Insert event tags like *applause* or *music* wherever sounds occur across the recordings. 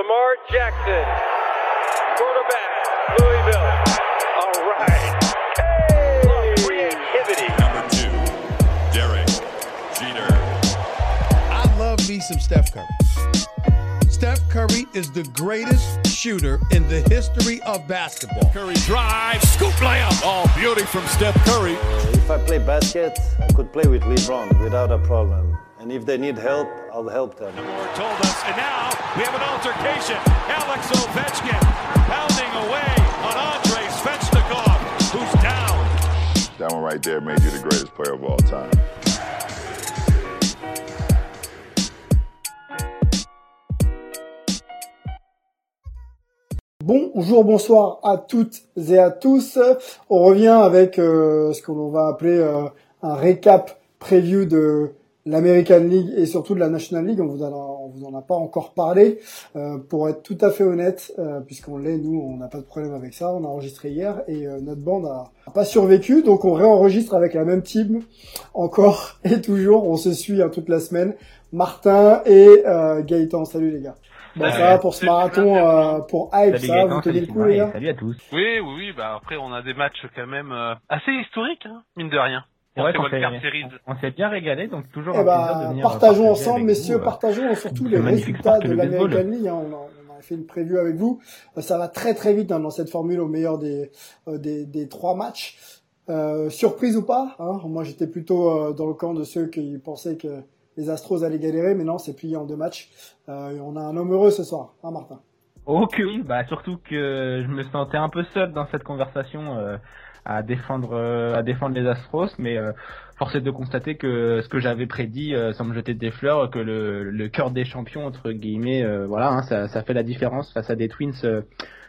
Lamar Jackson, quarterback, Louisville. All right. Hey! Creativity. Number two, Derek Jeter. I love me some Steph Curry. Steph Curry is the greatest shooter in the history of basketball. Curry drive, scoop layup. All beauty from Steph Curry. If I play basket, I could play with LeBron without a problem. And if they need help, I'll help them. Told us, and now we have an altercation. Alex Ovechkin pounding away on Andrei Svechnikov, who's down. That one right there made you the greatest player of all time. Bonjour, bonsoir à toutes et à tous. On revient avec euh, ce qu'on va appeler euh, un récap preview de l'American League et surtout de la National League. On vous en a, on vous en a pas encore parlé. Euh, pour être tout à fait honnête, euh, puisqu'on l'est, nous, on n'a pas de problème avec ça. On a enregistré hier et euh, notre bande a, a pas survécu, donc on réenregistre avec la même team encore *laughs* et toujours. On se suit hein, toute la semaine. Martin et euh, Gaëtan. Salut les gars. Bon, ça va pour ce marathon, euh, pour hype, Salut ça Gaëtan, vous tenez le coup les gars Salut à tous. Oui, oui, oui. Bah après, on a des matchs quand même euh, assez historiques, hein, mine de rien. C'est On s'est- Series. on s'est bien régalé, donc toujours Eh un plaisir de ben, venir partageons ensemble, avec messieurs, vous, euh, partageons surtout les résultats de l'American League. hein. On, a, on a fait une preview avec vous. Euh, Ça va très très vite hein, dans cette formule au meilleur des, euh, des, des trois matchs. Euh, surprise ou pas hein, Moi, j'étais plutôt euh, dans le camp de ceux qui pensaient que les Astros allaient galérer, mais non, c'est plié en deux matchs. Euh, et on a un homme heureux ce soir, hein, Martin Oh que oui, bah surtout que je me sentais un peu seul dans cette conversation euh, à défendre euh, à défendre les Astros, mais euh, force est de constater que ce que j'avais prédit euh, sans me jeter des fleurs, que le, le cœur des champions entre guillemets, euh, voilà, hein, ça, ça fait la différence face à des Twins. euh,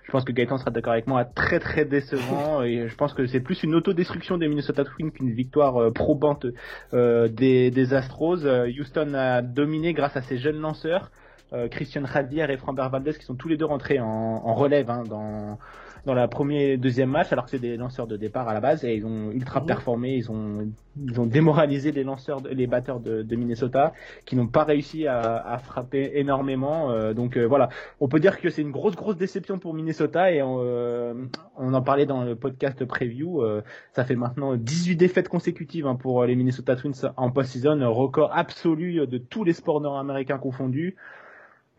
je pense que Gaëtan sera d'accord avec moi, très très décevant *laughs* et je pense que c'est plus une autodestruction des Minnesota Twins qu'une victoire euh, probante euh, des, des Astros. Euh, Houston a dominé grâce à ses jeunes lanceurs. Euh, Christian Javier et Framber Valdez qui sont tous les deux rentrés en, en relève hein, dans dans la premier et deuxième match alors que c'est des lanceurs de départ à la base et ils ont ultra Mhm. performé ils ont ils ont démoralisé les lanceurs les batteurs de, de Minnesota qui n'ont pas réussi à, à frapper énormément Euh, donc euh, voilà on peut dire que c'est une grosse grosse déception pour Minnesota et on, euh, on en parlait dans le podcast preview euh, ça fait maintenant 18 défaites consécutives hein, pour les Minnesota Twins en post-season record absolu de tous les sports nord-américains confondus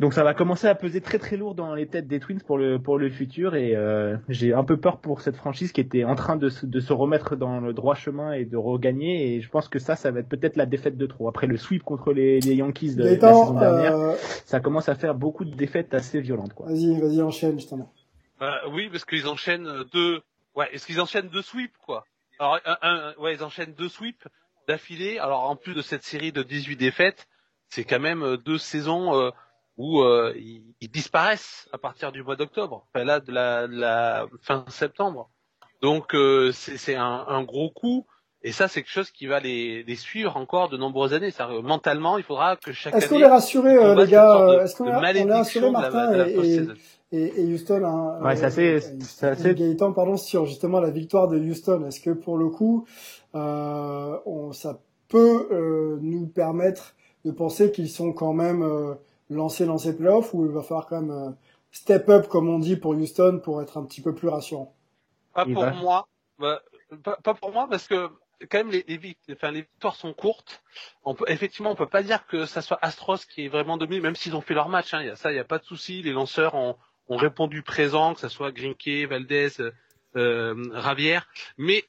donc ça va commencer à peser très très lourd dans les têtes des Twins pour le pour le futur et euh, j'ai un peu peur pour cette franchise qui était en train de se, de se remettre dans le droit chemin et de regagner et je pense que ça ça va être peut-être la défaite de trop après le sweep contre les, les Yankees de, de la saison Gaëtan, dernière euh, ça commence à faire beaucoup de défaites assez violentes quoi. vas-y, vas-y, enchaîne justement. Euh, oui, parce qu'ils enchaînent deux. Ouais, est-ce qu'ils enchaînent deux sweeps, quoi? Alors, un, un- ouais, ils enchaînent deux sweeps d'affilée. Alors, en plus de cette série de 18 défaites, c'est quand même euh, deux saisons euh, où euh, ils, ils disparaissent à partir du mois d'octobre. Enfin, là, de la, de la fin septembre. Donc, euh, c'est c'est un, un gros coup. Et ça, c'est quelque chose qui va les, les suivre encore de nombreuses années. Ça, mentalement, il faudra que chaque Est-ce qu'on est rassuré, on euh, les gars euh, Est-ce qu'on malédiction rassuré, de la- Martin de la et, et, et, et Houston hein, Ouais, c'est assez- euh, assez- Gaëtan, pardon, sur justement la victoire de Houston. Est-ce que pour le coup, euh, on, ça peut euh, nous permettre de penser qu'ils sont quand même lancés dans ces playoffs ou il va falloir quand même euh, step up, comme on dit, pour Houston pour être un petit peu plus rassurant? Pas pour va- moi. Bah, pas, pas pour moi parce que quand même les, les, vic- enfin, les victoires sont courtes. On peut, effectivement, on peut pas dire que ça soit Astros qui est vraiment dominé, même s'ils ont fait leur match. Hein, il y a ça, il y a pas de souci. Les lanceurs ont, ont répondu présent, que ça soit Grinke, Valdez, euh, Ravière. Mais euh,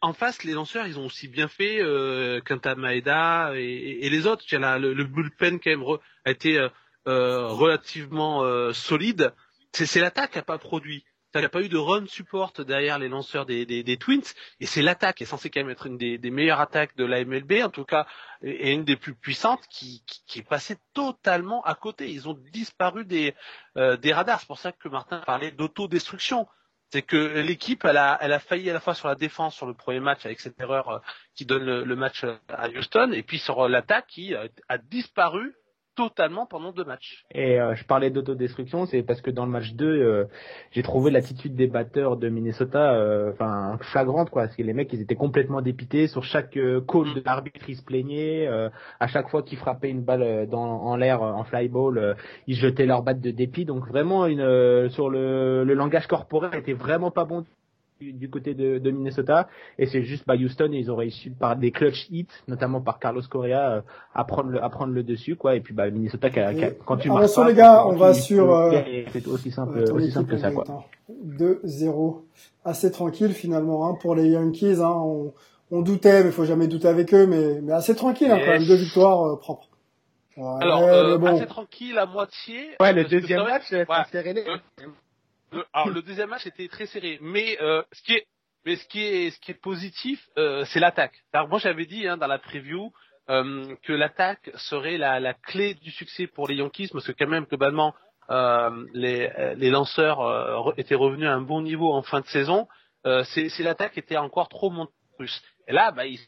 en face, les lanceurs, ils ont aussi bien fait euh, Quinta Maeda et, les autres. Le, bullpen quand même a été euh, euh, relativement euh, solide. C'est l'attaque qui a pas produit. Il n'y a pas eu de run support derrière les lanceurs des, Twins, et c'est l'attaque qui est censée quand même être une des, meilleures attaques de la MLB, en tout cas, et une des plus puissantes, qui, est passée totalement à côté. Ils ont disparu des, des radars. C'est pour ça que Martin parlait d'autodestruction. C'est que l'équipe, elle a, elle a failli à la fois sur la défense sur le premier match avec cette erreur euh, qui donne le, le match euh, à Houston, et puis sur euh, l'attaque qui a disparu totalement pendant deux matchs. Et euh, je parlais d'autodestruction, c'est parce que dans le match 2, euh, j'ai trouvé l'attitude des batteurs de Minnesota euh, enfin flagrante quoi, parce que les mecs ils étaient complètement dépités sur chaque euh, call Mm. de l'arbitre, ils se plaignaient euh, à chaque fois qu'ils frappaient une balle euh, dans en l'air en fly ball, euh, ils jetaient leur batte de dépit. Donc vraiment une euh, sur le, le langage corporel était vraiment pas bon du, côté de, de Minnesota et c'est juste bah Houston ils ont réussi par des clutch hits notamment par Carlos Correa euh, à prendre le à prendre le dessus quoi et puis bah Minnesota qui a- qui a- Et quand tu marques les gars, on va sur, euh, c'est aussi simple aussi simple que ça quoi. Henrik, hein. 2-0. Assez tranquille finalement hein, pour les Yankees. Hein. On, on doutait, mais faut jamais douter avec eux, mais, mais assez tranquille hein, quand même. Deux victoires euh, propres. Ouais, Alors, euh, bon. assez tranquille à moitié. Ouais, le deuxième c'est match, euh, Ouais. ça serré le, alors, le deuxième match était très serré, mais euh, ce qui est, mais ce qui est, ce qui est positif, euh, c'est l'attaque. Alors moi j'avais dit hein, dans la preview euh, que l'attaque serait la, la clé du succès pour les Yankees, parce que quand même globalement euh, les, les lanceurs euh, étaient revenus à un bon niveau en fin de saison. Euh, c'est l'attaque était encore trop monstrueuse. Et là, bah, ils,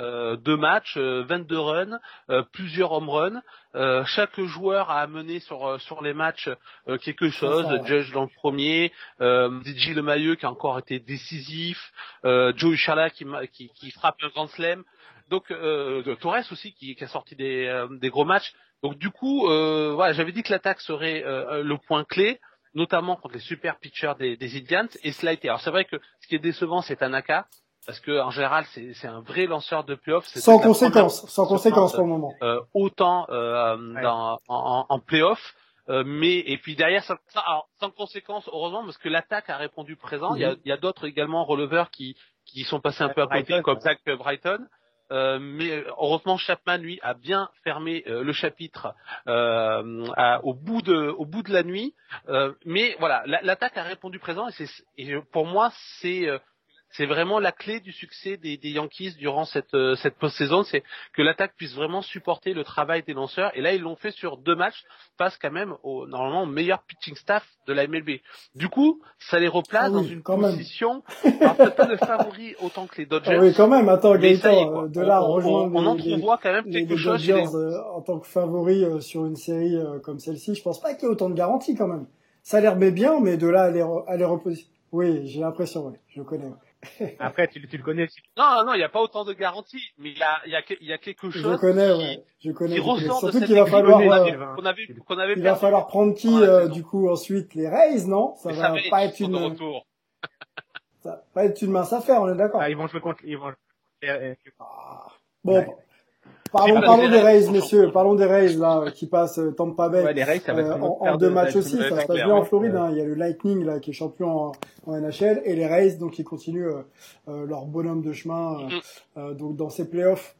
euh, deux matchs, euh, 22 runs, euh, plusieurs home runs. Euh, chaque joueur a amené sur euh, sur les matchs euh, quelque chose. ça, ouais. Judge dans le premier, euh, DJ Lemailleux qui a encore été décisif, euh, Joe Uchala qui, qui qui frappe un grand slam. Donc euh, Torres aussi qui, qui a sorti des euh, des gros matchs. Donc du coup, euh, voilà, j'avais dit que l'attaque serait euh, le point clé, notamment contre les super pitchers des, des Indians, et cela a été. Alors c'est vrai que ce qui est décevant, c'est Tanaka, parce que en général, c'est c'est un vrai lanceur de playoff. Sans conséquence, première sans conséquence se pour le moment. euh, autant euh, Ouais. dans, en, en playoff. Euh, mais et puis derrière ça, ça- alors, sans conséquence heureusement parce que l'attaque a répondu présent. Il y a, il y a d'autres également releveurs qui qui sont passés un peu à côté Brighton, comme. Zach Brighton. Euh, mais heureusement Chapman lui a bien fermé euh, le chapitre euh, à- au bout de au bout de la nuit. Euh, mais voilà la- l'attaque a répondu présent et c'est et pour moi c'est euh, c'est vraiment la clé du succès des, des Yankees durant cette euh, cette post-saison, c'est que l'attaque puisse vraiment supporter le travail des lanceurs. Et là, ils l'ont fait sur deux matchs face quand même au normalement au meilleur pitching staff de la MLB. Du coup, ça les replace Ah oui, dans une position, alors peut-être pas de favori autant que les Dodgers. Ah oui, quand même. Attends, Gaëtan, euh, de là on, on, entrevoit quand même quelque les chose Dodgers les... euh, en tant que favori euh, sur une série euh, comme celle-ci, je pense pas qu'il y ait autant de garanties quand même. Ça a l'air bien, mais de là à les, re- à les reposer. Oui, j'ai l'impression, oui, je connais. *laughs* Après, tu, tu le connais aussi. Non, non, il n'y a pas autant de garanties, mais il y a, il y a, y a quelque chose Je connais, qui, ouais. Je connais. qui ressort Surtout qu'il va falloir, euh, avait, qu'on avait, qu'on avait il va falloir prendre qui euh, du coup ensuite les Rays, non? Ça va va pas être une, retour. ça va pas être une mince affaire, on est d'accord. Ah, ils vont jouer contre, ils vont. euh, euh, Bon, Ouais. Parlons, parlons des Rays, messieurs, parlons des Rays là qui passent euh, Tampa Bay. Ouais, les Rays, ça va être Euh, en, en deux de- matchs de- aussi, de- ça se passe bien en. Floride. hein. Il y a le Lightning là qui est champion en, en NHL et les Rays donc qui continuent euh, euh, leur bonhomme de chemin euh, euh, donc dans ces playoffs.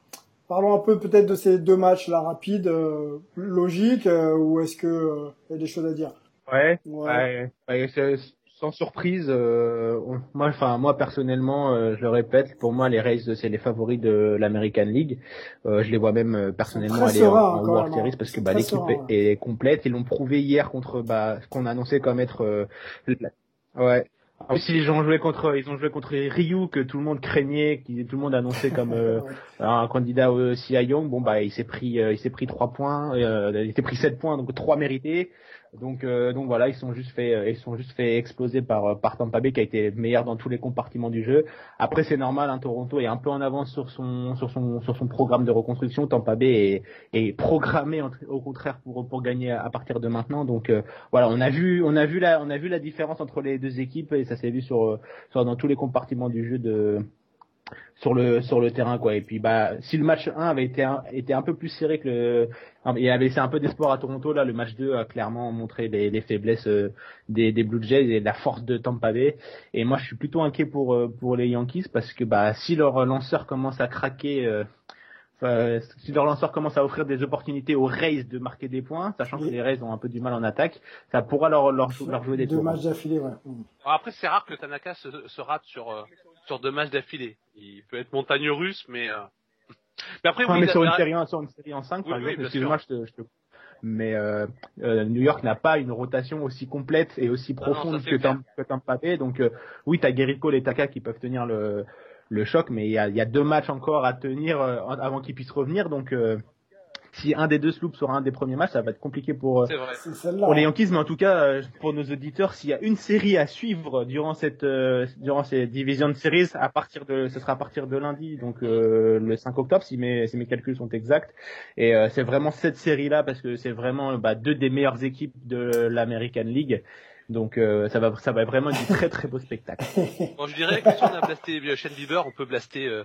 Parlons un peu peut-être de ces deux matchs là rapides, euh, logiques euh, ou est-ce que euh, il y a des choses à dire? Ouais. Ouais. Ouais, ouais, c'est- sans surprise, euh, moi, enfin moi personnellement, euh, je le répète, pour moi les Rays c'est les favoris de l'American League. Euh, je les vois même euh, personnellement aller en, en World même, hein. Series parce que bah, l'équipe est, est complète. Ils l'ont prouvé hier contre bah, ce qu'on annonçait comme être euh, la- ouais. Aussi ils ont joué contre ils ont joué contre Ryu que tout le monde craignait, qui tout le monde annonçait comme *laughs* euh, Ouais. un candidat au CI Young. Bon bah il s'est pris euh, il s'est pris trois points, euh, il s'est pris sept points donc trois mérités. Donc euh, donc voilà, ils sont juste fait euh, ils sont juste fait exploser par euh, par Tampa Bay qui a été meilleur dans tous les compartiments du jeu. Après c'est normal, hein, Toronto est un peu en avance sur son sur son sur son programme de reconstruction. Tampa Bay est, est programmé au contraire pour pour gagner à, à partir de maintenant. Donc euh, voilà, on a vu on a vu la on a vu la différence entre les deux équipes et ça s'est vu sur euh, sur dans tous les compartiments du jeu de sur le sur le terrain quoi et puis bah si le match 1 avait été un, était un peu plus serré que le et avait laissé un peu d'espoir à Toronto là le match 2 a clairement montré les, les faiblesses euh, des, des Blue Jays et la force de Tampa Bay et moi je suis plutôt inquiet pour euh, pour les Yankees parce que bah si leur lanceur commence à craquer euh, si leur lanceur commence à offrir des opportunités aux Rays de marquer des points sachant que les Rays ont un peu du mal en attaque ça pourra leur leur, leur jouer des Deux tours matchs d'affilée, ouais. Après, c'est rare que Tanaka se, se rate sur, euh, sur deux matchs d'affilée. Il peut être montagne russe, mais... Euh... *laughs* Mais après, oui, mais sur une la- série en, sur une série en 5 Oui, par oui, exemple, excuse-moi, je te, je te- mais euh, euh, New York n'a pas une rotation aussi complète et aussi Ah non, profonde ça, c'est que, Tampa. Donc euh, oui, t'as Gary Cole et Taka qui peuvent tenir le, le choc, mais il y a, y a deux matchs encore à tenir euh, avant qu'ils puissent revenir. Donc euh, si un des deux se loupe sur un des premiers matchs, ça va être compliqué pour euh, pour les Yankees, mais en tout cas euh, pour nos auditeurs, s'il y a une série à suivre durant cette euh, durant ces divisions de séries, à partir de ce sera à partir de lundi, donc euh, le 5 octobre, si mes si mes calculs sont exacts. Et euh, c'est vraiment cette série là parce que c'est vraiment bah, deux des meilleures équipes de l'American League. Donc euh, ça va ça va vraiment être du très très beau spectacle. *laughs* Bon, je dirais que si on a blasté Shane Bieber, on peut blaster euh,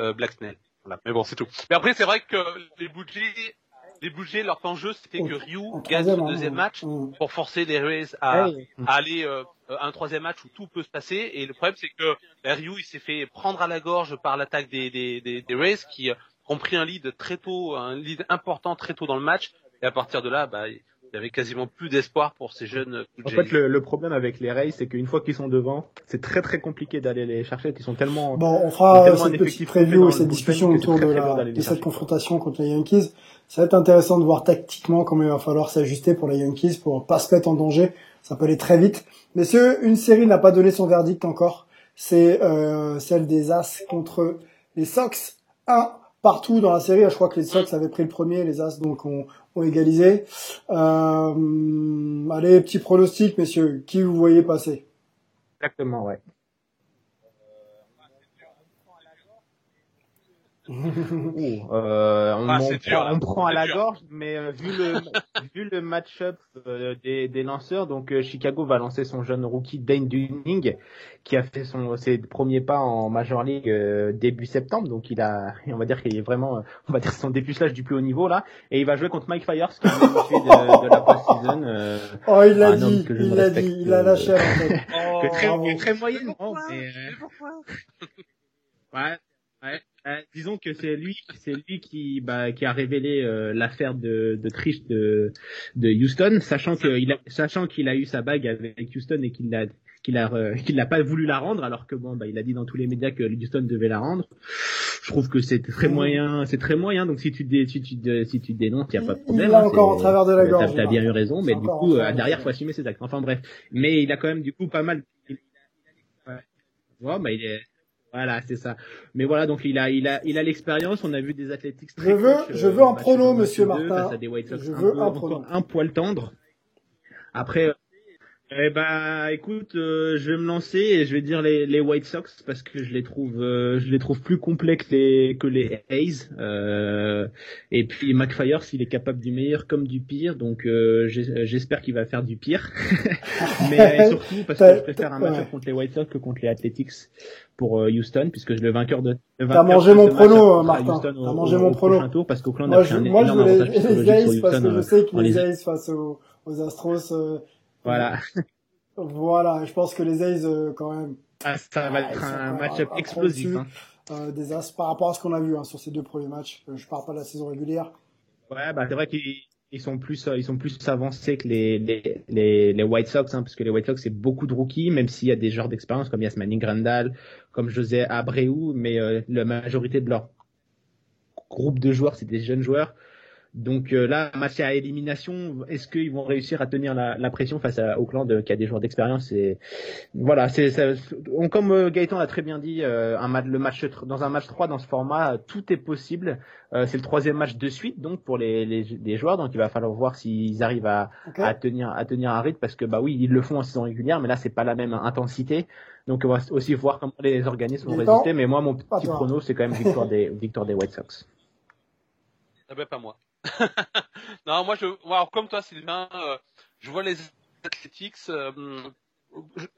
euh, Black Snell. Voilà. Mais bon, c'est tout. Mais après, c'est vrai que les Jays, les Jays, leur enjeu, c'était que Ryu gagne son deuxième match hum. pour forcer les Rays à, Ouais. à aller euh, à un troisième match où tout peut se passer. Et le problème, c'est que bah, Ryu, il s'est fait prendre à la gorge par l'attaque des, des, des, des Rays qui ont pris un lead très tôt, un lead important très tôt dans le match. Et à partir de là, bah, il y avait quasiment plus d'espoir pour ces jeunes En fait, le, le problème avec les Rays, c'est qu'une fois qu'ils sont devant, c'est très très compliqué d'aller les chercher. Ils sont tellement Bon, on fera cette petite preview cette discussion autour très, de, la, de cette chercher. confrontation contre les Yankees. Ça va être intéressant de voir tactiquement comment il va falloir s'ajuster pour les Yankees pour pas se mettre en danger. Ça peut aller très vite. Messieurs, une série n'a pas donné son verdict encore. C'est euh, celle des As contre les Sox. Un partout dans la série. Je crois que les Sox avaient pris le premier, les As donc ont, ont égalisé. Euh, allez, petit pronostic, messieurs. Qui vous voyez passer? Exactement, ouais. Ouh, euh, on, Ah, on dur, prend, là. on prend à la dur. gorge, mais euh, vu le *laughs* vu le match-up euh, des, des lanceurs, donc euh, Chicago va lancer son jeune rookie Dane Dunning, qui a fait son ses premiers pas en Major League euh, début septembre, donc il a, on va dire qu'il est vraiment, euh, on va dire son dépucelage du plus haut niveau là, et il va jouer contre Mike Fiers, qui est de, de la post-season. euh, Oh, il l'a dit, il l'a dit, il a la euh, chair en tête. *laughs* Oh, que très, très moyennement, pourquoi mais, Mais pourquoi *laughs* Ouais, ouais. Euh, disons que c'est lui, c'est lui qui, bah, qui a révélé euh, l'affaire de, de triche de, de Houston, sachant qu'il a, sachant qu'il a eu sa bague avec Houston et qu'il a, qu'il a, euh, qu'il n'a pas voulu la rendre, alors que bon, bah, il a dit dans tous les médias que Houston devait la rendre. Je trouve que c'est très moyen, c'est très moyen. Donc si tu, dé, si tu, dé- si tu dénonces, il y a pas de Il problème. l'a hein, encore en travers de la gorge, T'as bien eu raison, mais du coup, euh, la derrière, faut assumer ses actes. Enfin bref, mais il a quand même du coup pas mal. il- Ouais, bah, il est. Voilà, c'est ça. Mais voilà, donc il a, il a, il a l'expérience. On a vu des athlétiques. Je veux, je veux un prono, monsieur Martin. Face à des White Sox Je un veux un prono. un poil tendre. Après, euh, eh ben, écoute, euh, je vais me lancer et je vais dire les, les White Sox parce que je les trouve, euh, je les trouve plus complets que les que les A's. Euh, et puis McFire, s'il est capable du meilleur comme du pire, donc euh, j'espère qu'il va faire du pire. *laughs* Mais *laughs* surtout parce que je préfère un match contre les White Sox que contre les Athletics pour euh, Houston, puisque le vainqueur de le T'as vainqueur mangé de mon prono, Martin. Houston T'as mangé mon prono. tour parce qu'Oakland a pris un énorme avantage sur A's parce Houston. que je euh, sais que les A's face aux, aux Astros, Voilà. voilà, je pense que les A's, euh, quand même, Ah, ça va Ah, être un match-up explosif. hein. euh, des As par rapport à ce qu'on a vu hein, sur ces deux premiers matchs. Euh, Je parle pas de la saison régulière. Ouais, bah c'est vrai qu'ils ils sont plus ils sont plus avancés que les les les, les White Sox hein, parce que les White Sox c'est beaucoup de rookies même s'il y a des joueurs d'expérience comme Yasmani Grandal, comme José Abreu, mais la majorité de leur groupe de joueurs c'est des jeunes joueurs. Donc euh, là, match à élimination, est-ce qu'ils vont réussir à tenir la, la pression face à Auckland euh, qui a des joueurs d'expérience et voilà, c'est comme euh, Gaëtan l'a très bien dit, euh, un match, le match dans un match 3 dans ce format, tout est possible. Euh, c'est le troisième match de suite donc pour les, les, les joueurs, donc il va falloir voir s'ils arrivent à, tenir à tenir un rythme parce que bah oui ils le font en saison régulière, mais là c'est pas la même intensité. Donc on va aussi voir comment les organismes vont résister. Mais moi mon petit prono c'est quand même victoire des victoire des White Sox. Ah ben pas moi. Non, moi je, alors, comme toi Sylvain, euh, je vois les Athletics euh,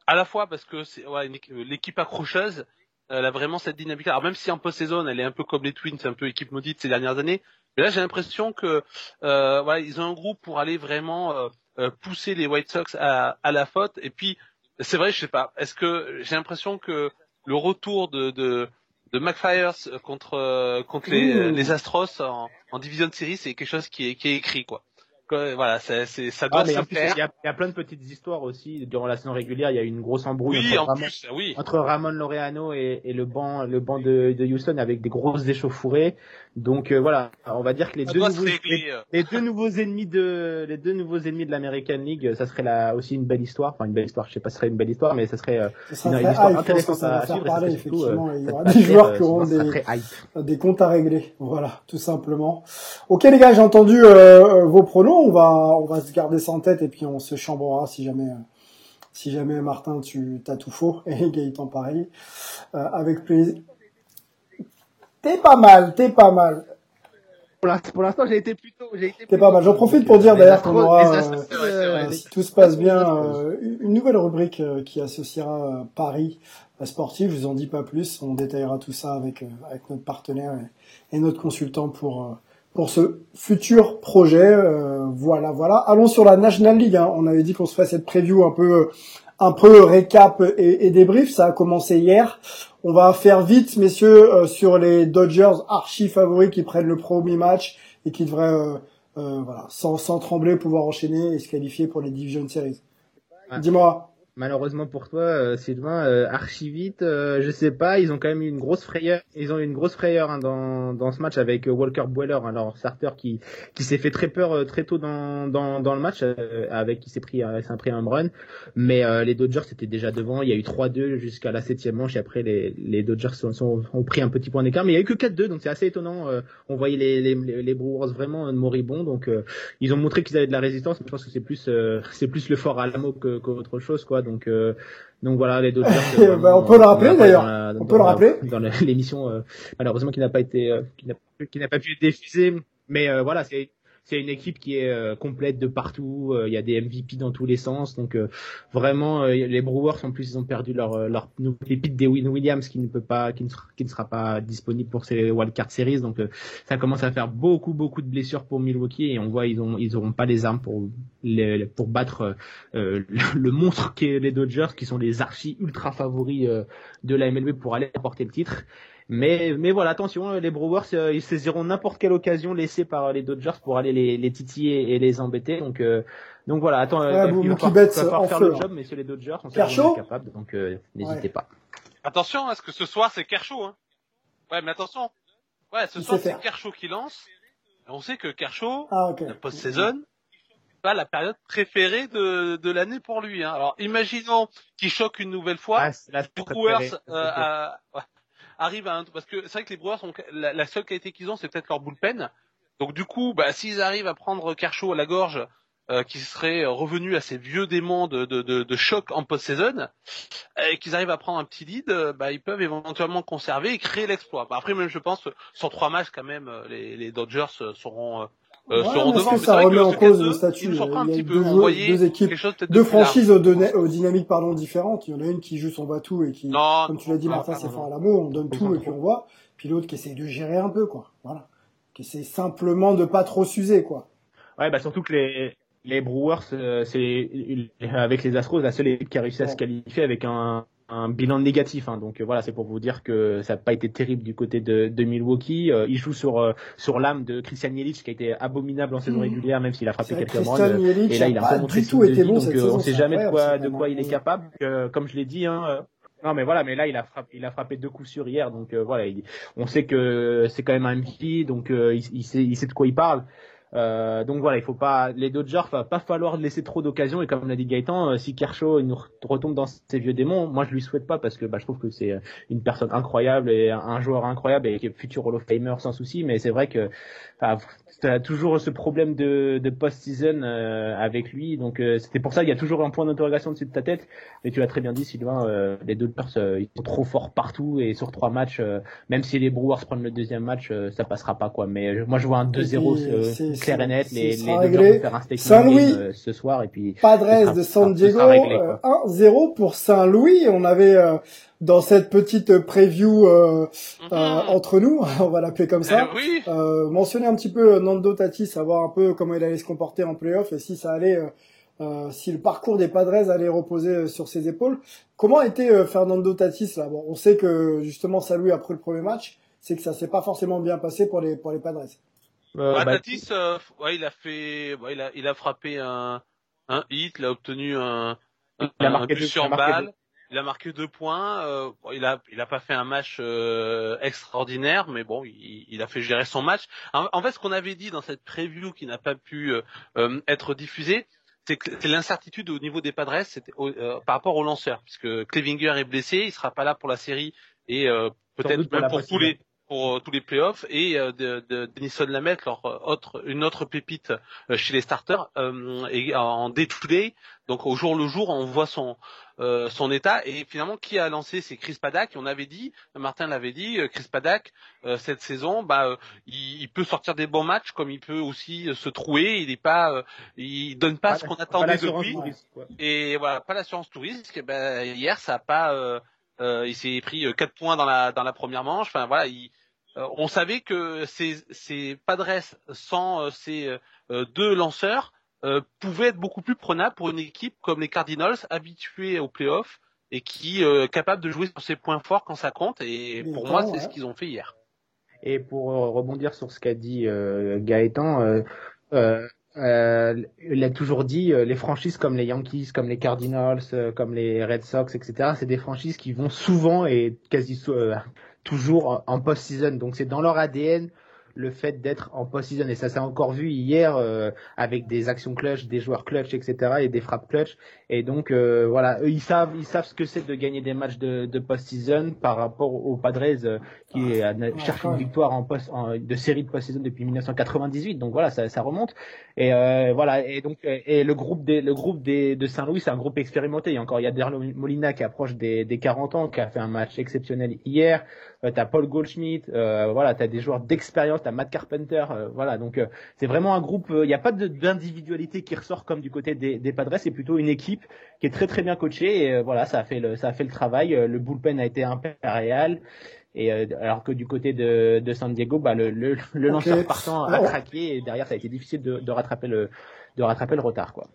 à la fois parce que c'est équ- l'équipe accrocheuse, elle a vraiment cette dynamique. Alors même si en post-saison elle est un peu comme les Twins, un peu équipe maudite ces dernières années, mais là j'ai l'impression que euh, voilà ils ont un groupe pour aller vraiment euh, euh, pousser les White Sox à, la faute. Et puis c'est vrai, je sais pas, est-ce que j'ai l'impression que le retour de de McFires contre euh, contre les, Ouh. les Astros en, en division de série, c'est quelque chose qui est, qui est écrit quoi. Que, voilà, c'est, c'est, ça doit Ah, se faire. il y, a, il y a plein de petites histoires aussi. Durant la saison régulière, il y a eu une grosse embrouille Oui, entre, en Ramon, plus, oui. entre Ramon Laureano et, et le banc, le banc de, de Houston avec des grosses échauffourées. Donc euh, voilà, on va dire que les Ça deux nouveaux, les, deux nouveaux ennemis de les deux nouveaux ennemis de l'American League, ça serait là aussi une belle histoire. Enfin une belle histoire, je sais pas si ce serait une belle histoire, mais ça serait euh, une, histoire intéressante ça à faire suivre. parler, surtout, euh, effectivement. Il y aura des joueurs euh, qui auront des, des comptes à régler. Voilà, tout simplement. Ok les gars, j'ai entendu vos pronoms. On va, on va se garder ça en tête et puis on se chambrera si jamais, euh, si jamais Martin tu as tout faux *laughs* et Gaëtan pareil. Euh, avec plaisir. T'es pas mal, t'es pas mal. Pour l'instant, j'ai été plutôt. T'es pas mal. J'en profite pour dire d'ailleurs qu'on aura, euh, euh, si tout se passe bien, euh, une nouvelle rubrique qui associera Paris à sportif. Je vous en dis pas plus. On détaillera tout ça avec avec notre partenaire et, et notre consultant pour pour ce futur projet. Euh, voilà, voilà. Allons sur la National League. hein. On avait dit qu'on se ferait cette preview un peu un peu récap et, et débrief. Ça a commencé hier. On va faire vite, messieurs, euh, sur les Dodgers archi favoris qui prennent le premier match et qui devraient, euh, euh, voilà, sans, sans trembler, pouvoir enchaîner et se qualifier pour les Division Series. Ouais. Dis-moi. Malheureusement pour toi, euh, Sylvain, euh, archi vite, euh, je sais pas, ils ont quand même eu une grosse frayeur, ils ont eu une grosse frayeur hein, dans, dans ce match avec Walker Buehler, hein, leur starter qui qui s'est fait très peur très tôt dans, dans, dans le match, avec qui s'est pris s'est pris un run, mais euh, les Dodgers étaient déjà devant, il y a eu 3-2 jusqu'à la septième manche et après les, les Dodgers sont, sont- ont pris un petit point d'écart, mais il y a eu que 4-2 donc c'est assez étonnant. on voyait les les, les Brewers vraiment moribonds, donc euh, ils ont montré qu'ils avaient de la résistance, mais je pense que c'est plus euh, c'est plus le fort Alamo que qu'autre chose quoi, donc euh, donc voilà les Dodgers. *laughs* Bah, vraiment, on peut le euh, rappeler, d'ailleurs. On peut le rappeler. dans *laughs* l'émission euh, malheureusement qui n'a pas été euh, qui n'a qui n'a pas pu être diffusée, mais euh, voilà c'est c'est une équipe qui est euh, complète de partout. euh, Il y a des MVP dans tous les sens. Donc euh, vraiment, les Brewers en plus ils ont perdu leur leur pépite des Win Williams qui ne peut pas qui ne sera, pas disponible pour ces wildcard series. Donc ça commence à faire beaucoup beaucoup de blessures pour Milwaukee et on voit ils ont ils auront pas les armes pour les, pour battre euh, le, le monstre qu'est les Dodgers qui sont les archi ultra favoris euh, de la MLB pour aller apporter le titre. Mais, mais voilà, attention, les Brewers, euh, ils saisiront n'importe quelle occasion laissée par les Dodgers pour aller les, les titiller et les embêter. Donc, euh, donc voilà, attends, Ouais, euh, vous- il faire feu, le hein. job, messieurs les Dodgers, on sait est capable, donc euh, n'hésitez Ouais. pas. Attention, est-ce que ce soir c'est Kershaw hein Ouais, mais attention. Ouais, ce Il soir c'est. Kershaw qui lance. On sait que Kershaw, Ah, la post-saison, c'est pas la période préférée de, de l'année pour lui. Hein. Alors, imaginons qu'il choque une nouvelle fois. Ah, c'est la Brewers c'est euh, à- ouais, arrivent à un... parce que c'est vrai que les Brewers ont la, seule qualité qu'ils ont, c'est peut-être leur bullpen. Donc du coup, bah, s'ils arrivent à prendre Kershaw à la gorge, euh, qui serait revenu à ces vieux démons de, de, de, choc en post-saison, et qu'ils arrivent à prendre un petit lead, euh, bah, ils peuvent éventuellement conserver et créer l'exploit. Bah, après, même je pense, sur trois matchs quand même, euh, les, les Dodgers euh, seront, euh, euh, Ouais, seront mais est-ce devant. que ça remet que en cause 4-2, le statut Il Il y a deux jeux- équipes, Deux franchises aux, deux- aux dynamiques pardon différentes. Il y en a une qui joue son bateau et qui, Non, comme tu l'as dit non, Martin, c'est fort à non. l'amour, on donne tout et puis on voit. Puis l'autre qui essaie de gérer un peu, quoi. Voilà. Qui essaie simplement de pas trop s'user, quoi. Ouais, bah surtout que les, les Brewers, euh, c'est avec les Astros la seule équipe qui a réussi à se qualifier avec un, un bilan négatif. Hein. Donc euh, voilà, c'est pour vous dire que ça n'a pas été terrible du côté de, de Milwaukee. Euh, il joue sur euh, sur l'âme de Christian Yelich qui a été abominable en saison Mhm. régulière, même s'il a frappé quelques. Christian euh, Et là, il a pas montré tout été bon donc euh, saison. on sait c'est jamais de quoi de quoi il est capable. Euh, comme je l'ai dit, hein, euh, non mais voilà, mais là il a frappé, il a frappé deux coups sur hier, donc euh, voilà, il- on sait que c'est quand même un MVP, donc euh, il, il sait, il sait de quoi il parle. Euh, donc voilà, il faut pas les Dodgers, va pas falloir laisser trop d'occasions et comme l'a dit Gaëtan, euh, si Kershaw il nous re- retombe dans ses vieux démons, moi je lui souhaite pas parce que bah, je trouve que c'est euh, une personne incroyable et un, joueur incroyable et qui est futur Hall of Famer sans souci, mais c'est vrai que tu as toujours ce problème de, de post-season euh, avec lui, donc euh, c'était pour ça qu'il y a toujours un point d'interrogation dessus de ta tête. Mais tu l'as très bien dit, Sylvain, euh, les Dodgers euh, ils sont trop forts partout et sur trois matchs, euh, même si les Brewers prennent le deuxième match, euh, ça passera pas quoi. Mais moi je vois un 2-0 puis, euh, c'est- clair et net. c'est- Les, Dodgers vont faire un Saint-Louis. euh, ce soir et puis Padres de San Diego, sera réglé, euh, quoi. 1-0 pour Saint-Louis. On avait euh, dans cette petite preview euh, euh, Mhm. entre nous, *laughs* on va l'appeler comme ça, Euh, oui. euh, mentionner un petit peu Nando Tatis, savoir un peu comment il allait se comporter en playoff et si ça allait, euh, euh, si le parcours des Padres allait reposer euh, sur ses épaules. Comment était euh, Fernando Tatis là? Bon, on sait que justement Saint-Louis après le premier match, c'est que ça s'est pas forcément bien passé pour les pour les Padres. Euh, Ouais, bah, Tatis, euh, ouais, il a fait, ouais, il a, il a frappé un, un hit, il a obtenu un, un, Il a un marqué but deux- sur il a marqué balle. Il a marqué deux points. euh, bon, il a, il a pas fait un match euh, extraordinaire, mais bon, il, il a fait gérer son match. En, en fait, ce qu'on avait dit dans cette preview qui n'a pas pu euh, euh, être diffusée, c'est que c'est l'incertitude au niveau des Padres euh, par rapport aux lanceurs, puisque Clevinger est blessé, il sera pas là pour la série et euh, peut-être même pour tous les pour euh, tous les playoffs et euh, de, de Denison Lamette, leur euh, autre une autre pépite chez les starters et en day to day, donc au jour le jour, on voit son euh, son état et finalement qui a lancé? C'est Chris Paddock. Et on avait dit, Martin l'avait dit, Chris Paddock euh, cette saison, bah euh, il, il peut sortir des bons matchs comme il peut aussi se trouer. Il est pas, il donne pas, ce qu'on attendait de lui. Et voilà, pas l'assurance tout risque. Ben, hier, ça a pas. il s'est pris quatre points dans la dans la première manche. Enfin voilà, il, on savait que ces ces Padres sans euh, ces euh, deux lanceurs euh, pouvaient être beaucoup plus prenables pour une équipe comme les Cardinals, habitués aux playoffs et qui euh, capable de jouer sur ses points forts quand ça compte. Et pour moi, c'est ouais. ce qu'ils ont fait hier. Et pour euh, rebondir sur ce qu'a dit euh, Gaëtan, euh, euh, euh, il a toujours dit euh, les franchises comme les Yankees, comme les Cardinals, euh, comme les Red Sox, etc. C'est des franchises qui vont souvent et quasi euh, toujours en- post-season. Donc c'est dans leur ADN le fait d'être en post-season. Et ça s'est encore vu hier euh, avec des actions clutch, des joueurs clutch, etc. et des frappes clutch. Et donc euh, voilà, eux ils savent, ils savent ce que c'est de gagner des matchs de, de post-season par rapport aux Padres euh, qui euh, cherchent quand une victoire en post, en- de série de post-season depuis 1998. Donc voilà, ça, ça remonte. Et euh, voilà, et donc euh, et le groupe des le groupe des de Saint-Louis, c'est un groupe expérimenté. Il y a encore il y a Derlo Molina qui approche des, des 40 ans, qui a fait un match exceptionnel hier. Euh, t'as Paul Goldschmidt, euh, voilà, t'as des joueurs d'expérience, t'as Matt Carpenter, euh, voilà. Donc euh, c'est vraiment un groupe. euh, Il n'y a pas de- d'individualité qui ressort comme du côté des, des Padres. C'est plutôt une équipe qui est très très bien coachée. Et euh, voilà, ça a fait le ça a fait le travail. Euh, Le bullpen a été impérial. Et euh, alors que du côté de, de San Diego, bah, le, le, *laughs* le lanceur partant a craqué et derrière ça a été difficile de, de rattraper le de rattraper le retard quoi.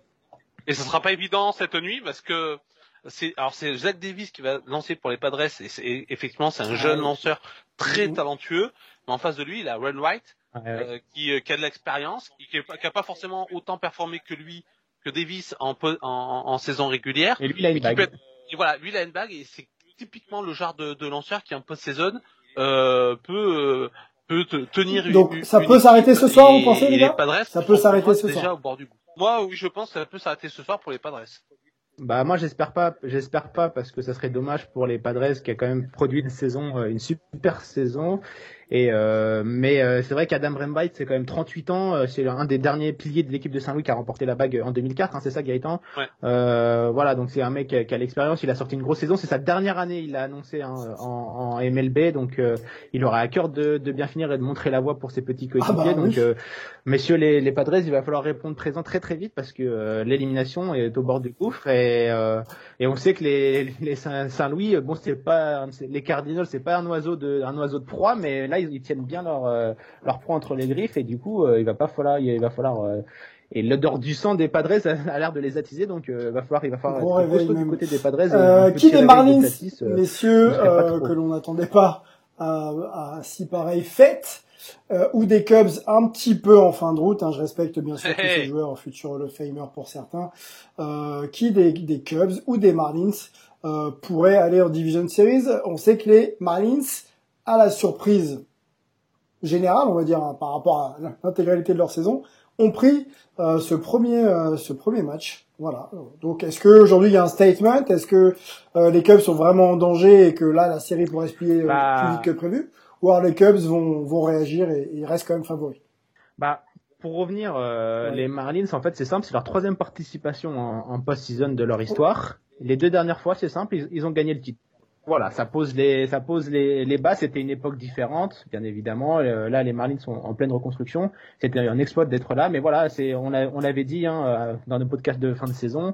Et ce sera pas évident cette nuit parce que c'est alors c'est Zach Davis qui va lancer pour les Padres et c'est effectivement c'est un jeune oui. lanceur très talentueux. Mais en face de lui, il a Ren White Ouais, ouais. euh, qui, euh, qui a de l'expérience, qui, qui, qui a pas forcément autant performé que lui que Davis en, po- en, en saison régulière. Et lui il a une bague. être- et voilà, lui il a une bague et c'est typiquement le genre de, de lanceur qui en post-saison euh, peut euh, peut te- tenir une Donc, une- ça une peut s'arrêter ce soir, vous pensez, les gars Padres Ça peut s'arrêter moi ce déjà soir. au bord du goût. Moi oui, je pense que ça peut s'arrêter ce soir pour les Padres. Bah moi j'espère pas, j'espère pas parce que ça serait dommage pour les Padres qui a quand même produit une saison, euh, une super saison. Et euh, mais euh, c'est vrai qu'Adam Brembite c'est quand même 38 ans, euh, c'est un des derniers piliers de l'équipe de Saint-Louis qui a remporté la bague en 2004, hein, c'est ça Gaëtan? Ouais. Euh, voilà donc c'est un mec qui a, l'expérience, il a sorti une grosse saison, c'est sa dernière année, il l'a annoncé hein, en, en MLB, donc euh, il aura à cœur de, de bien finir et de montrer la voie pour ses petits coéquipiers. Ah bah donc euh, messieurs les, les Padres, il va falloir répondre présent très très vite parce que euh, l'élimination est au bord du gouffre et euh, et on sait que les, les Saint- Saint-Louis, bon, c'est pas les Cardinals, c'est pas un oiseau de un oiseau de proie, mais là ils, ils tiennent bien leur euh, leur proie entre les griffes et du coup euh, il va pas falloir il va falloir euh, et l'odeur du sang des Padres a, a l'air de les attiser, donc euh, va falloir il va falloir Gros être réveil costaud du côté des Padres. Euh, qui des Marlins, Tatis, euh, messieurs, euh, que l'on n'attendait pas à, à si pareille fête, euh, ou des Cubs un petit peu en fin de route. hein, je respecte bien sûr *laughs* tous ces Hey. joueurs, futurs Hall of Famer pour certains. Euh, qui des, des Cubs ou des Marlins euh, pourraient aller en Division Series On sait que les Marlins, à la surprise générale, on va dire, hein, par rapport à l'intégralité de leur saison, ont pris euh, ce premier euh, ce premier match. Voilà. Donc est-ce que aujourd'hui il y a un statement? Est-ce que euh, les Cubs sont vraiment en danger et que là la série pourrait se plier Bah. plus vite que prévu? Ou alors les Cubs vont vont réagir et, et ils restent quand même favoris? Bah, pour revenir, Ouais. les Marlins, en fait, c'est simple, c'est leur troisième participation en, en post-season de leur histoire. Les deux dernières fois, c'est simple, ils, ils ont gagné le titre. Voilà, ça pose les, ça pose les, les bas. C'était une époque différente, bien évidemment. Euh, là, les Marlins sont en pleine reconstruction. C'était un exploit d'être là, mais voilà, c'est, on, l'a- on l'avait dit hein, euh, dans nos podcasts de fin de saison.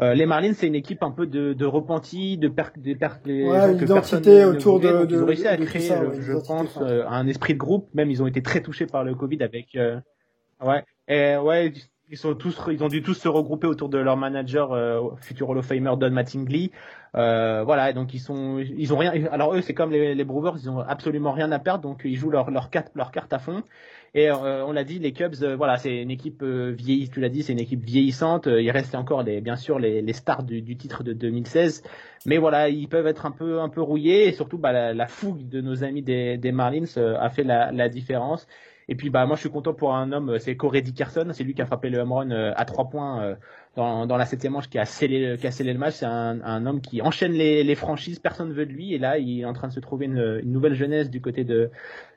Euh, les Marlins, c'est une équipe un peu de, de repentis, de per, de per- Ouais, l'identité autour voulait. de- Donc, ils ont de- réussi à de créer, ça, ouais, je pense, euh, un esprit de groupe. Même, ils ont été très touchés par le Covid avec. euh, Ouais, et ouais, ils sont tous, ils ont dû tous se regrouper autour de leur manager, euh, futur Hall of Famer Don Mattingly. Euh, voilà, donc ils sont, ils ont rien. Alors eux, c'est comme les, les Brewers, ils ont absolument rien à perdre, donc ils jouent leur leur carte, leur carte à fond. Et euh, on l'a dit, les Cubs, euh, voilà, c'est une équipe euh, vieillissante. Tu l'as dit, c'est une équipe vieillissante. Il reste encore, les, bien sûr, les, les stars du, du, titre de 2016. Mais voilà, ils peuvent être un peu, un peu rouillés. Et surtout, bah, la, la fougue de nos amis des, des Marlins a fait la, la différence. Et puis bah moi je suis content pour un homme, c'est Corey Dickerson, c'est lui qui a frappé le home run à trois points dans, dans la septième manche qui a scellé, qui a scellé le match. C'est un, un, homme qui enchaîne les, les, franchises, personne ne veut de lui, et là il est en train de se trouver une, une nouvelle jeunesse du côté de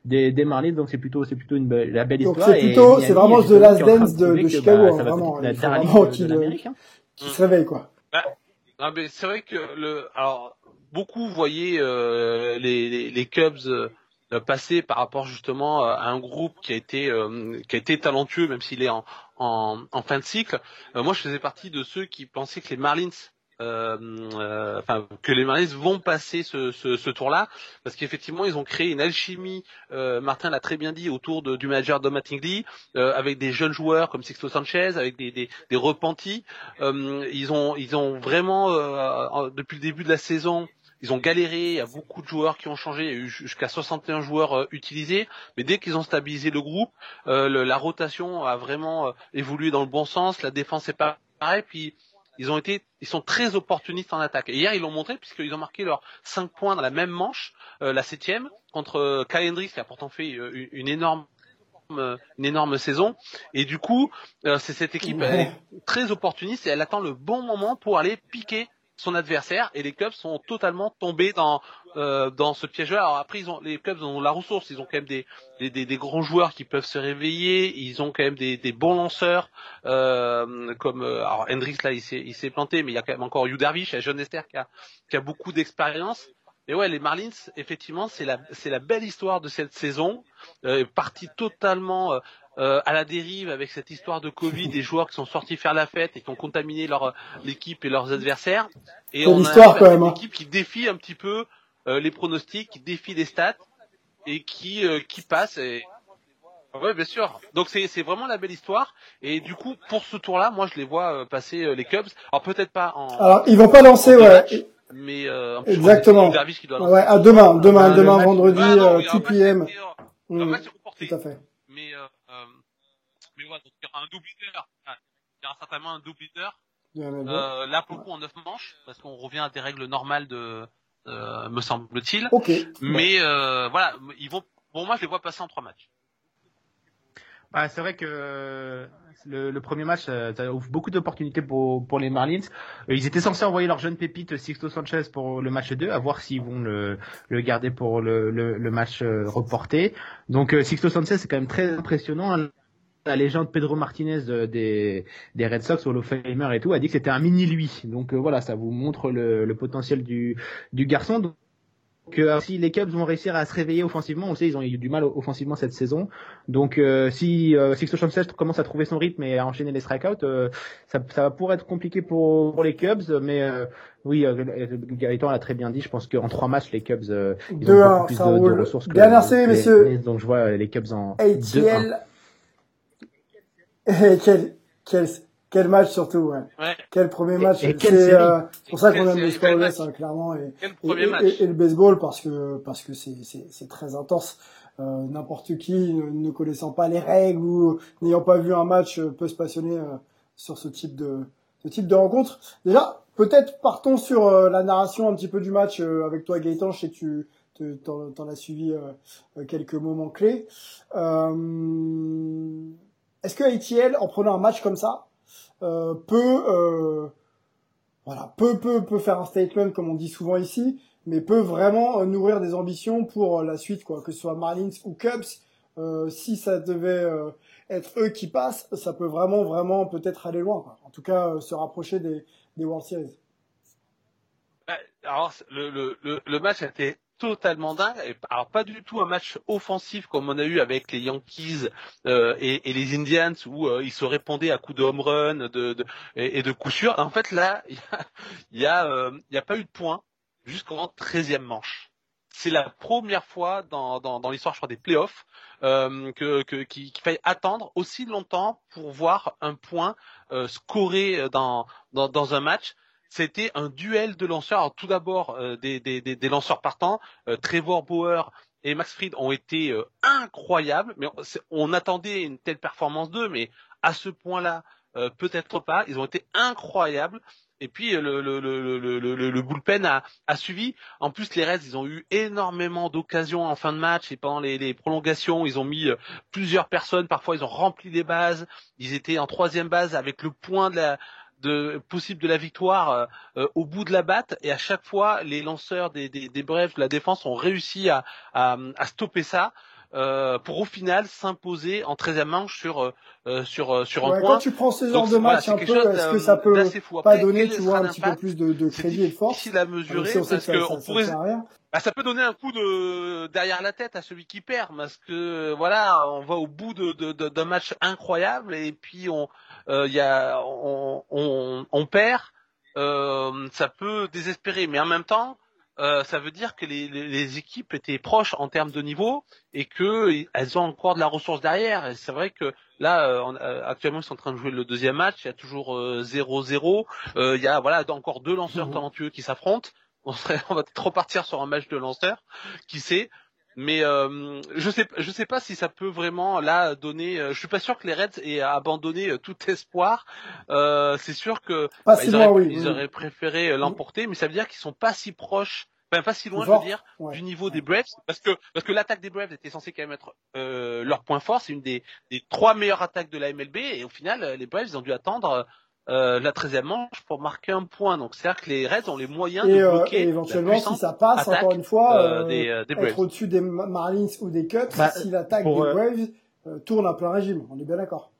des, des Marlins, donc c'est plutôt c'est plutôt une belle, la belle donc histoire. C'est plutôt c'est vraiment The Last Dance de, de, Chicago, bah, hein, ça va vraiment, la vraiment qu'il hein. qu se réveille quoi. Bah, non mais c'est vrai que le alors beaucoup voyaient euh, les, les, les Cubs euh, passer par rapport justement à un groupe qui a été euh, qui a été talentueux même s'il est en, en, en, fin de cycle. Euh, moi, je faisais partie de ceux qui pensaient que les Marlins euh, euh, enfin que les Marlins vont passer ce, ce, ce tour-là parce qu'effectivement ils ont créé une alchimie. Euh, Martin l'a très bien dit autour de, du manager Dom Mattingly avec des jeunes joueurs comme Sixto Sanchez, avec des, des, des repentis. ils ont ils ont vraiment depuis le début de la saison ils ont galéré, il y a beaucoup de joueurs qui ont changé, il y a eu jusqu'à 61 joueurs euh, utilisés, mais dès qu'ils ont stabilisé le groupe, euh, le, la rotation a vraiment euh, évolué dans le bon sens, la défense est pas pareil, puis ils ont été, ils sont très opportunistes en attaque. Et hier, ils l'ont montré puisqu'ils ont marqué leurs 5 points dans la même manche, euh, la septième, contre Kyle Hendricks qui a pourtant fait une, une énorme une énorme saison. Et du coup c'est cette équipe elle est très opportuniste et elle attend le bon moment pour aller piquer son adversaire et les Cubs sont totalement tombés dans euh, dans ce piège-là. Alors après ils ont les Cubs ont la ressource, ils ont quand même des des, des, des grands joueurs qui peuvent se réveiller, ils ont quand même des, des bons lanceurs euh, comme euh, alors Hendricks là il s'est il s'est planté mais il y a quand même encore Yu Darvish, il y Esther qui a qui a beaucoup d'expérience. Et ouais, les Marlins, effectivement, c'est la c'est la belle histoire de cette saison, euh, partie totalement euh, à la dérive avec cette histoire de Covid, des joueurs qui sont sortis faire la fête et qui ont contaminé leur l'équipe et leurs adversaires. Et on a quand même, une hein. équipe qui défie un petit peu euh, les pronostics, qui défie les stats et qui euh, qui passe. Et... Ouais, bien sûr. Donc c'est c'est vraiment la belle histoire. Et du coup, pour ce tour-là, moi je les vois euh, passer euh, les Cubs. Alors peut-être pas en. Alors ils vont pas lancer, ouais. matchs, mais euh, Exactement. Qui doit lancer. Ouais, à demain, demain, le demain, match- vendredi, Ah, non, euh, oui, un 2 match p.m. Mm, reporté. Tout à fait. Mais euh, mais ouais, donc il y aura un double leader. Il y aura certainement un double leader. Euh, là pour le coup en neuf manches, parce qu'on revient à des règles normales de, euh, me semble-t-il. Mais euh, voilà, ils vont. Bon, moi je les vois passer en trois matchs. Ah, c'est vrai que le, le premier match, euh, ça ouvre beaucoup d'opportunités pour, pour les Marlins. Euh, Ils étaient censés envoyer leur jeune pépite Sixto Sanchez pour le match 2, à voir s'ils vont le, le garder pour le, le, le match euh, reporté. Donc euh, Sixto Sanchez, c'est quand même très impressionnant. La légende Pedro Martinez euh, des, des Red Sox, Hall of Famer et tout, a dit que c'était un mini lui. Donc euh, voilà, ça vous montre le, le potentiel du, du garçon. Donc, euh, si les Cubs vont réussir à se réveiller offensivement, on sait ils ont eu du mal offensivement cette saison. Donc euh, si euh, Sixto Sanchez commence à trouver son rythme et à enchaîner les strikeouts, euh, ça, ça va pourrait être compliqué pour, pour les Cubs, mais euh, oui, euh, Gaëtan l'a très bien dit. Je pense qu'en trois matchs, les Cubs euh, ils ont 2-1, beaucoup plus de, de ressources que Dernière série, messieurs. Donc je vois les Cubs en 2-1. ATL. Et quel, quel, quel match surtout, ouais. Ouais. Quel premier match. quelle C'est euh, c'est pour ça qu'on aime le sport US, hein, clairement. Et, Quel et, premier et- match et- et le baseball parce que parce que c'est c'est c'est très intense. Euh, N'importe qui ne, ne connaissant pas les règles ou n'ayant pas vu un match euh, peut se passionner euh, sur ce type de ce type de rencontre. Déjà, peut-être partons sur euh, la narration un petit peu du match euh, avec toi Gaëtan. Je sais que tu te- t'en as suivi euh, euh, quelques moments clés. Euh, Est-ce que ATL, en prenant un match comme ça, euh, peut euh, voilà, peut, peut, peut faire un statement, comme on dit souvent ici, mais peut vraiment euh, nourrir des ambitions pour la suite, quoi, que ce soit Marlins ou Cubs. Si ça devait être eux qui passent, ça peut vraiment, vraiment peut-être aller loin. En tout cas, se rapprocher des, des World Series. Ouais, Alors le, le match a été totalement dingue. Alors pas du tout un match offensif comme on a eu avec les Yankees euh, et, et les Indians où euh, ils se répondaient à coups de home run de, de- et, de coups sûrs. En fait là, *laughs* il y a, a, euh, a pas eu de points jusqu'en 13e manche. C'est la première fois dans, dans, dans l'histoire, je crois, des playoffs euh, que, que, qu'il qu'il faille attendre aussi longtemps pour voir un point euh, scoré dans, dans, dans un match. C'était un duel de lanceurs. Alors, tout d'abord, euh, des, des, des, des lanceurs partants, euh, Trevor Bauer et Max Fried ont été euh, incroyables, mais on, on attendait une telle performance d'eux, mais à ce point-là, euh, peut-être pas. Ils ont été incroyables. Et puis le, le, le- le bullpen a, a suivi. En plus, les Reds, ils ont eu énormément d'occasions en fin de match et pendant les, les prolongations, ils ont mis euh, plusieurs personnes. Parfois, ils ont rempli les bases. Ils étaient en troisième base avec le point de la de possible de la victoire euh, euh, au bout de la batte. Et à chaque fois les lanceurs des, des, des de la défense ont réussi à, à, à stopper ça euh, pour au final s'imposer en 13e manche sur euh, euh, sur euh, sur un point. quand tu prends ce Donc, genre de voilà, match c'est un peu, est-ce que ça peut pas donner, tu vois, un petit peu plus de, de crédit et de force. difficile à mesurer sait parce que que ça, on pourrait bah, ça peut donner un coup de derrière la tête à celui qui perd parce que voilà on va au bout de de- de- d'un match incroyable et puis on euh, y a on, on, on perd euh, ça peut désespérer. Mais en même temps euh, ça veut dire que les, les, les équipes étaient proches en termes de niveau et que elles ont encore de la ressource derrière. Et c'est vrai que là euh, on- euh, actuellement ils sont en train de jouer le deuxième match. Il y a toujours euh, 0-0 euh, il y a voilà encore deux lanceurs Mhm. talentueux qui s'affrontent. On, serait, *laughs* on va peut-être repartir sur un match de lanceurs, qui sait? Mais euh, je sais, je sais pas si ça peut vraiment là donner. euh, je suis pas sûr que les Reds aient abandonné euh, tout espoir. Euh, c'est sûr que bah, ils, loin, auraient, oui. ils oui. auraient préféré l'emporter, mais ça veut dire qu'ils sont pas si proches, enfin pas si loin, je veux dire, ouais. du niveau des Braves, parce que parce que l'attaque des Braves était censée quand même être euh, leur point fort. C'est une des, des trois meilleures attaques de la MLB, et au final, les Braves ils ont dû attendre. Euh, la 13e manche pour marquer un point. Donc c'est-à-dire que les Reds ont les moyens Et, de euh, bloquer et la éventuellement, si puissance ça passe, encore une fois, euh, euh, des, euh, des Braves. être au-dessus des Ma- Marlins ou des Cubs, Bah, si l'attaque des euh, Braves euh, tourne à plein régime. On est bien d'accord.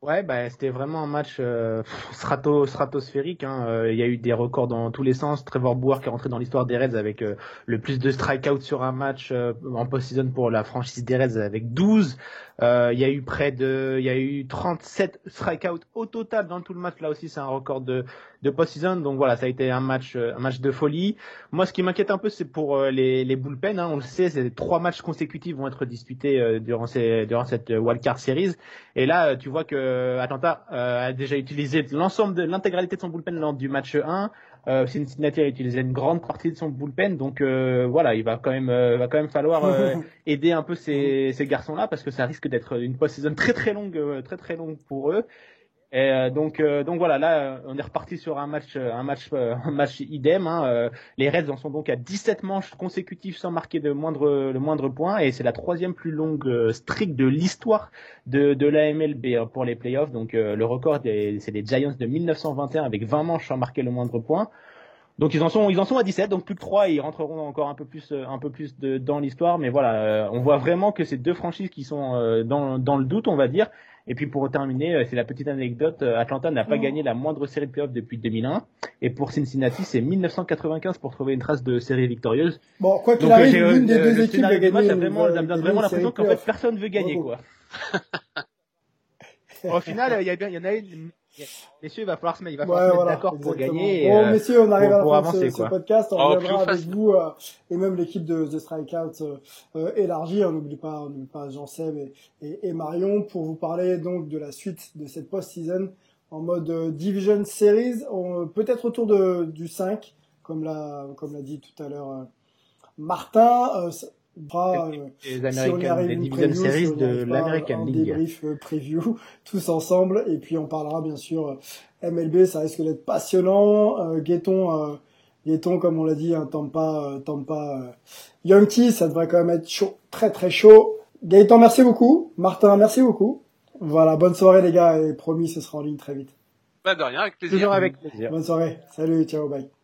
Ouais, bah, c'était vraiment un match euh, strato, stratosphérique. hein. Euh, Il y a eu des records dans tous les sens. Trevor Bauer qui est rentré dans l'histoire des Reds avec euh, le plus de strikeouts sur un match euh, en post-season pour la franchise des Reds avec 12. Euh, il y a eu près de, il y a eu 37 strikeouts au total dans tout le match. Là aussi, c'est un record de, de post-season. Donc voilà, ça a été un match, euh, un match de folie. Moi, ce qui m'inquiète un peu, c'est pour euh, les, les bullpen. Hein. On le sait, c'est trois matchs consécutifs vont être disputés euh, durant, ces, durant cette wildcard series. Et là, tu vois que Atlanta a déjà utilisé l'ensemble de l'intégralité de son bullpen lors du match 1. Euh, Cincinnati a utilisé une grande partie de son bullpen, donc euh, voilà, il va quand même, euh, va quand même falloir euh, *laughs* aider un peu ces, ces garçons-là parce que ça risque d'être une post-season très très longue, euh, très très longue pour eux. Et euh, donc euh, donc voilà, là euh, on est reparti sur un match, un match, un match idem. Hein, les Reds en sont donc à 17 manches consécutives sans marquer de moindre le moindre point et c'est la troisième plus longue streak de l'histoire de, de la MLB hein, pour les playoffs. Donc le record des- c'est les Giants de 1921 avec 20 manches sans marquer le moindre point. Donc ils en sont ils en sont à 17 donc plus que 3 et ils rentreront encore un peu plus un peu plus de, dans l'histoire mais voilà on voit vraiment que c'est deux franchises qui sont dans dans le doute on va dire et puis pour terminer euh, c'est la petite anecdote euh, Atlanta n'a pas Mhm. gagné la moindre série de playoffs depuis 2001 et pour Cincinnati c'est 1995 pour trouver une trace de série victorieuse Bon, quoi qu'il donc euh, arrive, j'ai, euh, l'une des deux équipes va du match a une- vraiment, va ça me donne gagner vraiment une l'impression qu'en fait personne veut gagner quoi. *laughs* Au final, il y, a bien- il y en a une. Messieurs, il va falloir se mettre, il va falloir Ouais, se mettre d'accord pour gagner. Bon, euh, messieurs, on arrive pour- à la de avancer, ce, ce podcast. On Oh, reviendra avec vous euh, et même l'équipe de The Strikeout euh, euh, élargie. On n'oublie pas, on n'oublie pas Jean-Seb et, et, et Marion pour vous parler donc de la suite de cette post-season en mode euh, Division Series. On- Peut-être autour de, du 5, comme l'a comme l'a dit tout à l'heure euh, Martin. Euh, ça fera, euh, les si on y American, arrive les une Division preview, Series si on de pas, l'American un League. débrief euh, preview *laughs* tous ensemble. Et puis on parlera bien sûr euh, MLB ça risque d'être passionnant. Euh, Guetton euh, Guetton comme on l'a dit un Tampa euh, Tampa euh, Yankees ça devrait quand même être chaud très très chaud. Gaëtan merci beaucoup. Martin merci beaucoup. Voilà bonne soirée les gars et promis ce sera en ligne très vite. Bah, de rien, avec plaisir. Toujours avec plaisir. bonne soirée. Salut ciao bye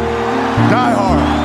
Die hard.